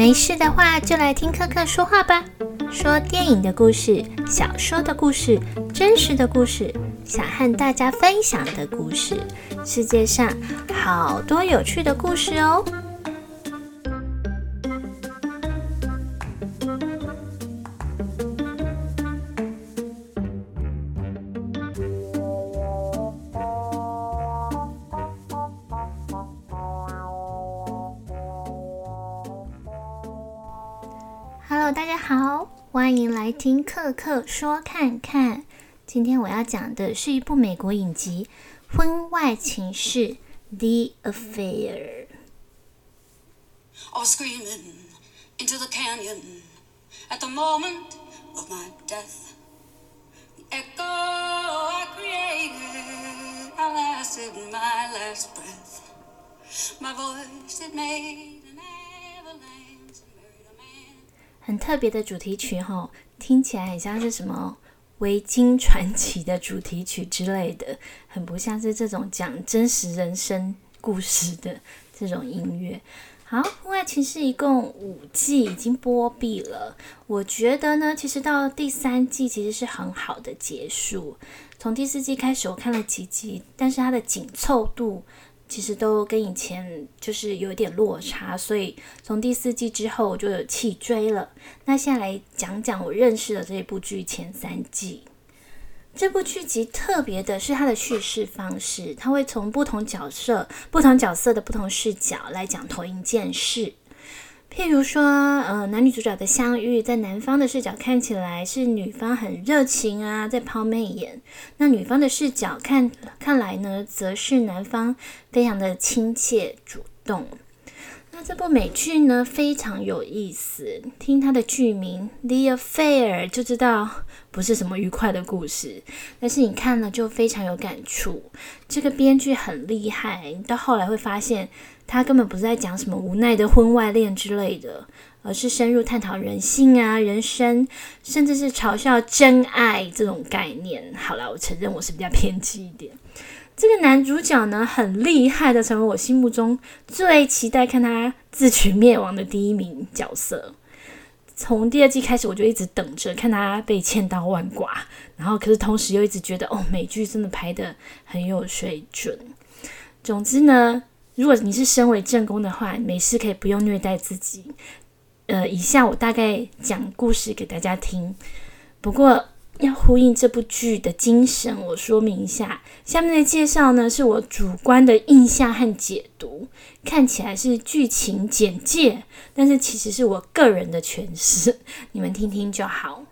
没事的话，就来听克克说话吧。说电影的故事、小说的故事、真实的故事，想和大家分享的故事。世界上好多有趣的故事哦。Hello，大家好，欢迎来听克克说看看。今天我要讲的是一部美国影集《婚外情事》The Affair。 I was screaming into the canyon at the moment of my death. The echo I created, I lasted my last breath. My voice, it made 很特别的主题曲哈，听起来很像是什么维京传奇的主题曲之类的，很不像是这种讲真实人生故事的这种音乐。好，《婚外情事》一共五季已经播毕了，我觉得呢，其实到第三季其实是很好的结束。从第四季开始，我看了几集，但是它的紧凑度其实都跟以前就是有一点落差，所以从第四季之后我就有弃追了。那现在来讲讲我认识的这部剧前三季。这部剧集特别的是它的叙事方式，它会从不同角色、不同角色的不同视角来讲同一件事。譬如说，呃，男女主角的相遇，在男方的视角看起来是女方很热情啊，在抛媚眼；那女方的视角看看来呢，则是男方非常的亲切主动。那这部美剧呢，非常有意思。听它的剧名《The Affair》就知道不是什么愉快的故事，但是你看了就非常有感触。这个编剧很厉害，你到后来会发现，他根本不是在讲什么无奈的婚外恋之类的，而是深入探讨人性啊、人生，甚至是嘲笑真爱这种概念。好了，我承认我是比较偏激一点。这个男主角呢，很厉害的，成为我心目中最期待看他自取灭亡的第一名角色。从第二季开始，我就一直等着看他被千刀万剐，然后可是同时又一直觉得，哦，美剧真的拍的很有水准。总之呢，如果你是身为正宫的话，没事可以不用虐待自己。呃，以下我大概讲故事给大家听，不过。要呼应这部剧的精神，我说明一下。下面的介绍呢，是我主观的印象和解读，看起来是剧情简介，但是其实是我个人的诠释，你们听听就好。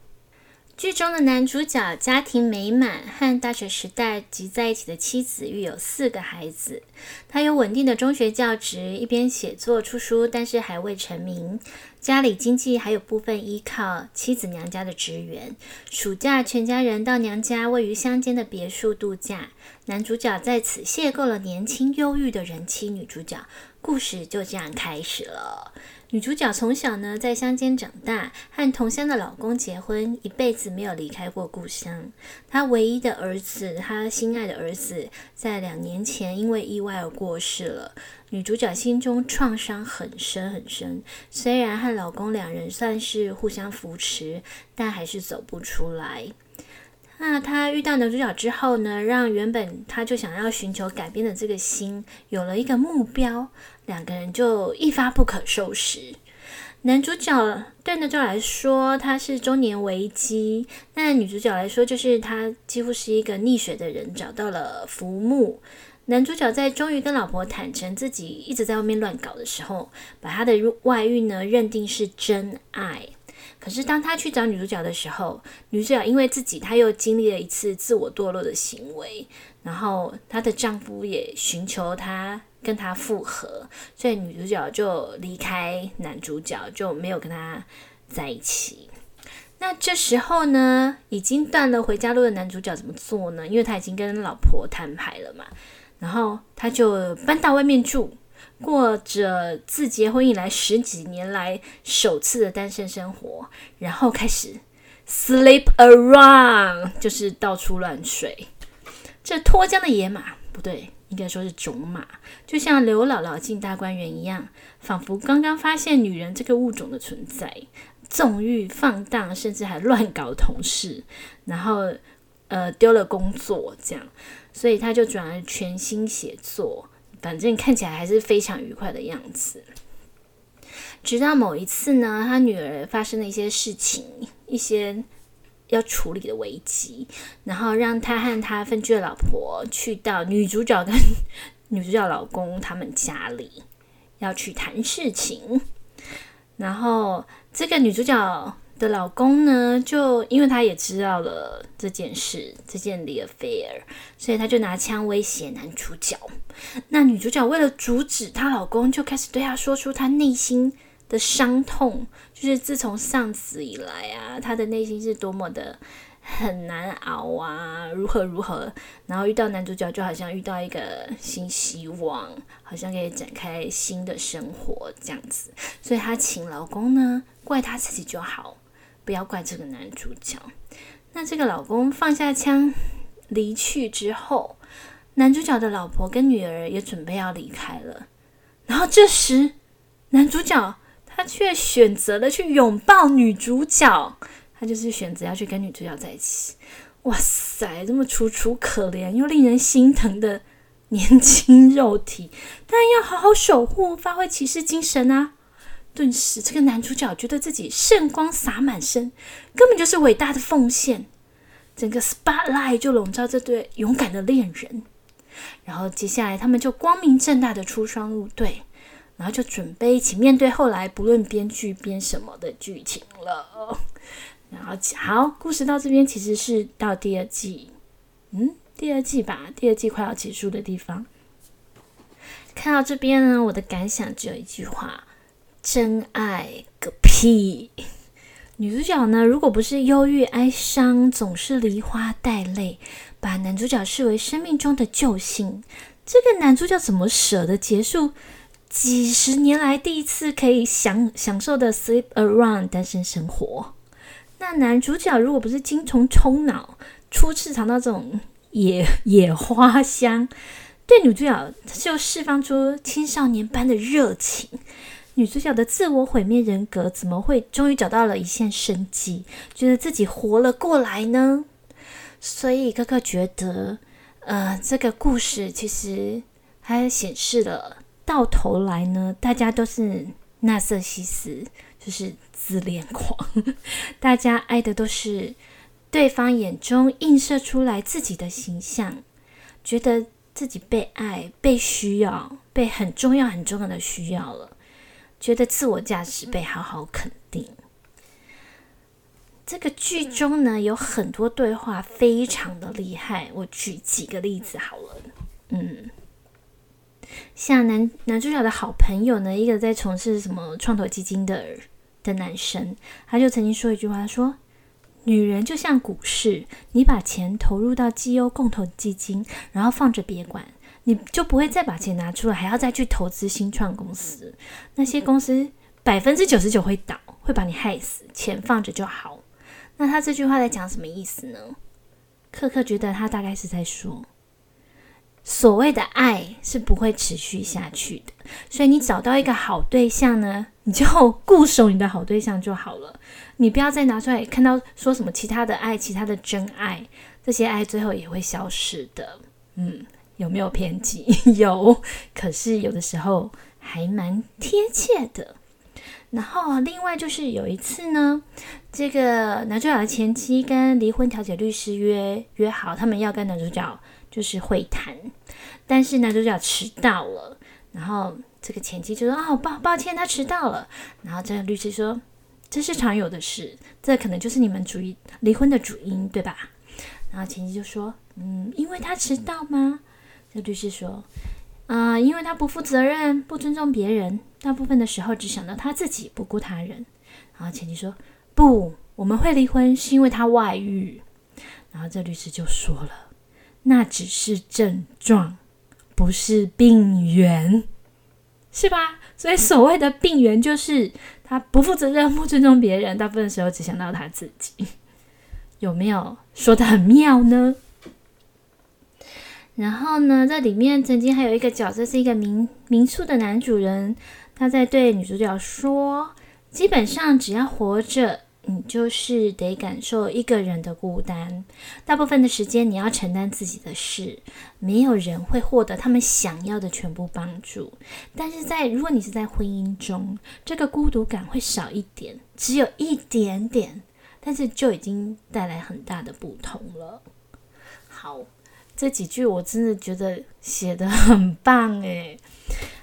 剧中的男主角家庭美满，和大学时代集在一起的妻子育有四个孩子。他有稳定的中学教职，一边写作出书，但是还未成名。家里经济还有部分依靠妻子娘家的支援。暑假，全家人到娘家位于乡间的别墅度假。男主角在此邂逅了年轻忧郁的人妻女主角，故事就这样开始了。女主角从小呢在乡间长大，和同乡的老公结婚，一辈子没有离开过故乡。她唯一的儿子，她心爱的儿子，在两年前因为意外而过世了。女主角心中创伤很深很深，虽然和老公两人算是互相扶持，但还是走不出来。那她遇到男主角之后呢，让原本她就想要寻求改变的这个心有了一个目标，两个人就一发不可收拾。男主角对男主角来说，他是中年危机；那女主角来说，就是他几乎是一个溺水的人，找到了浮木。男主角在终于跟老婆坦诚自己一直在外面乱搞的时候，把他的外遇呢认定是真爱。可是当他去找女主角的时候，女主角因为自己她又经历了一次自我堕落的行为，然后她的丈夫也寻求她跟她复合，所以女主角就离开男主角，就没有跟他在一起。那这时候呢，已经断了回家路的男主角怎么做呢？因为他已经跟老婆摊牌了嘛。然后他就搬到外面住，过着自结婚以来十几年来首次的单身生活，然后开始 sleep around，就是到处乱睡。这脱缰的野马不对，应该说是种马，就像刘姥姥进大观园一样，仿佛刚刚发现女人这个物种的存在，纵欲放荡，甚至还乱搞同事，然后呃丢了工作，这样，所以他就转而全心写作，反正看起来还是非常愉快的样子。直到某一次呢，他女儿发生了一些事情，一些。要处理的危机，然后让他和他分居的老婆去到女主角跟 女主角老公他们家里，要去谈事情。然后这个女主角的老公呢，就因为他也知道了这件事，这件 the affair，所以他就拿枪威胁男主角。那女主角为了阻止她老公，就开始对他说出她内心。的伤痛，就是自从丧子以来啊，她的内心是多么的很难熬啊，如何如何，然后遇到男主角就好像遇到一个新希望，好像可以展开新的生活这样子，所以她请老公呢怪他自己就好，不要怪这个男主角。那这个老公放下枪离去之后，男主角的老婆跟女儿也准备要离开了，然后这时男主角。他却选择了去拥抱女主角，他就是选择要去跟女主角在一起。哇塞，这么楚楚可怜又令人心疼的年轻肉体，当然要好好守护，发挥骑士精神啊！顿时，这个男主角觉得自己圣光洒满身，根本就是伟大的奉献。整个 spotlight 就笼罩这对勇敢的恋人。然后接下来，他们就光明正大的出双入对。然后就准备一起面对后来不论编剧编什么的剧情了。然后好，故事到这边其实是到第二季，嗯，第二季吧，第二季快要结束的地方。看到这边呢，我的感想只有一句话：真爱个屁！女主角呢，如果不是忧郁哀伤，总是梨花带泪，把男主角视为生命中的救星，这个男主角怎么舍得结束？几十年来第一次可以享享受的 sleep around 单身生活，那男主角如果不是精虫充脑，初次尝到这种野野花香，对女主角就释放出青少年般的热情。女主角的自我毁灭人格怎么会终于找到了一线生机，觉得自己活了过来呢？所以哥哥觉得，呃，这个故事其实还显示了。到头来呢，大家都是纳瑟西斯，就是自恋狂。大家爱的都是对方眼中映射出来自己的形象，觉得自己被爱、被需要、被很重要、很重要的需要了，觉得自我价值被好好肯定。这个剧中呢，有很多对话非常的厉害，我举几个例子好了，嗯。像男男主角的好朋友呢，一个在从事什么创投基金的的男生，他就曾经说一句话，说：“女人就像股市，你把钱投入到绩优共同基金，然后放着别管，你就不会再把钱拿出来，还要再去投资新创公司。那些公司百分之九十九会倒，会把你害死。钱放着就好。”那他这句话在讲什么意思呢？克克觉得他大概是在说。所谓的爱是不会持续下去的，所以你找到一个好对象呢，你就固守你的好对象就好了。你不要再拿出来看到说什么其他的爱、其他的真爱，这些爱最后也会消失的。嗯，有没有偏激？有，可是有的时候还蛮贴切的。然后另外就是有一次呢，这个男主角的前妻跟离婚调解律师约约好，他们要跟男主角。就是会谈，但是男主角迟到了，然后这个前妻就说：“哦，抱抱歉，他迟到了。”然后这个律师说：“这是常有的事，这可能就是你们主离婚的主因，对吧？”然后前妻就说：“嗯，因为他迟到吗？”这律师说：“啊，因为他不负责任，不尊重别人，大部分的时候只想到他自己，不顾他人。”然后前妻说：“不，我们会离婚是因为他外遇。”然后这律师就说了。那只是症状，不是病源，是吧？所以所谓的病源就是他不负责任、不尊重别人，大部分时候只想到他自己。有没有说的很妙呢？然后呢，在里面曾经还有一个角色是一个民民宿的男主人，他在对女主角说：“基本上只要活着，你就是得感受一个人的孤单。大部分的时间你要承担自己的事，没有人会获得他们想要的全部帮助。但是在如果你是在婚姻中，这个孤独感会少一点，只有一点点，但是就已经带来很大的不同了。”好。这几句我真的觉得写的很棒诶。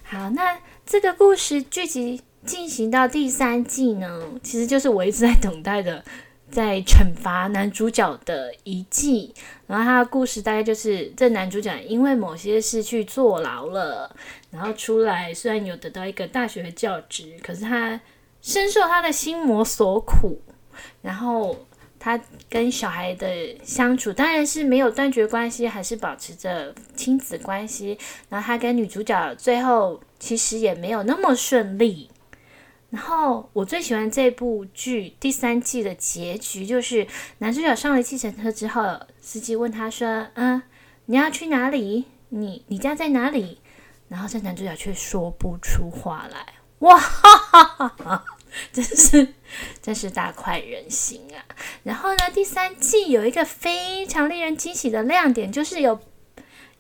好，那这个故事剧集进行到第三季呢，其实就是我一直在等待的，在惩罚男主角的一季。然后他的故事大概就是这男主角因为某些事去坐牢了，然后出来虽然有得到一个大学的教职，可是他深受他的心魔所苦，然后。他跟小孩的相处当然是没有断绝关系，还是保持着亲子关系。然后他跟女主角最后其实也没有那么顺利。然后我最喜欢这部剧第三季的结局，就是男主角上了计程车之后，司机问他说：“嗯，你要去哪里？你你家在哪里？”然后这男主角却说不出话来。哇哈哈哈哈！真是，真是大快人心啊！然后呢，第三季有一个非常令人惊喜的亮点，就是有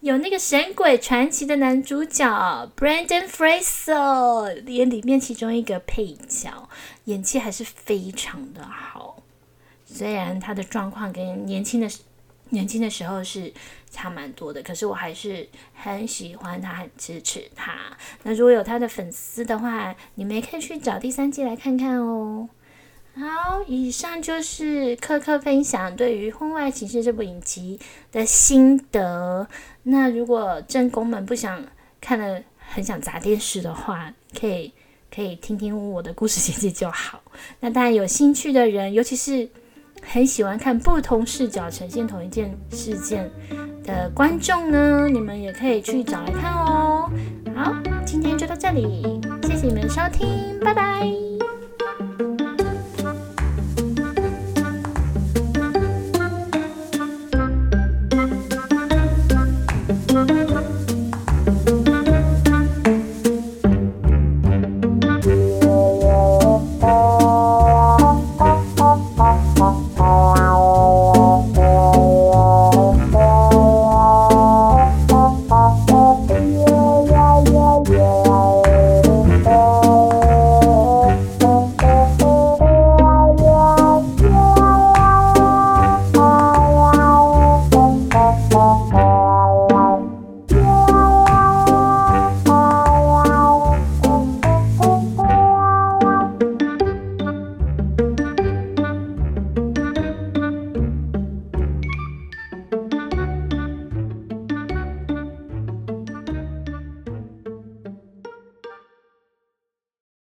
有那个神鬼传奇的男主角 Brandon Fraser 演里面其中一个配角，演技还是非常的好。虽然他的状况跟年轻的。年轻的时候是差蛮多的，可是我还是很喜欢他，很支持他。那如果有他的粉丝的话，你们也可以去找第三季来看看哦。好，以上就是科科分享对于《婚外情事》这部影集的心得。那如果正宫们不想看了很想砸电视的话，可以可以听听我的故事简介就好。那当然有兴趣的人，尤其是。很喜欢看不同视角呈现同一件事件的观众呢，你们也可以去找来看哦。好，今天就到这里，谢谢你们收听，拜拜。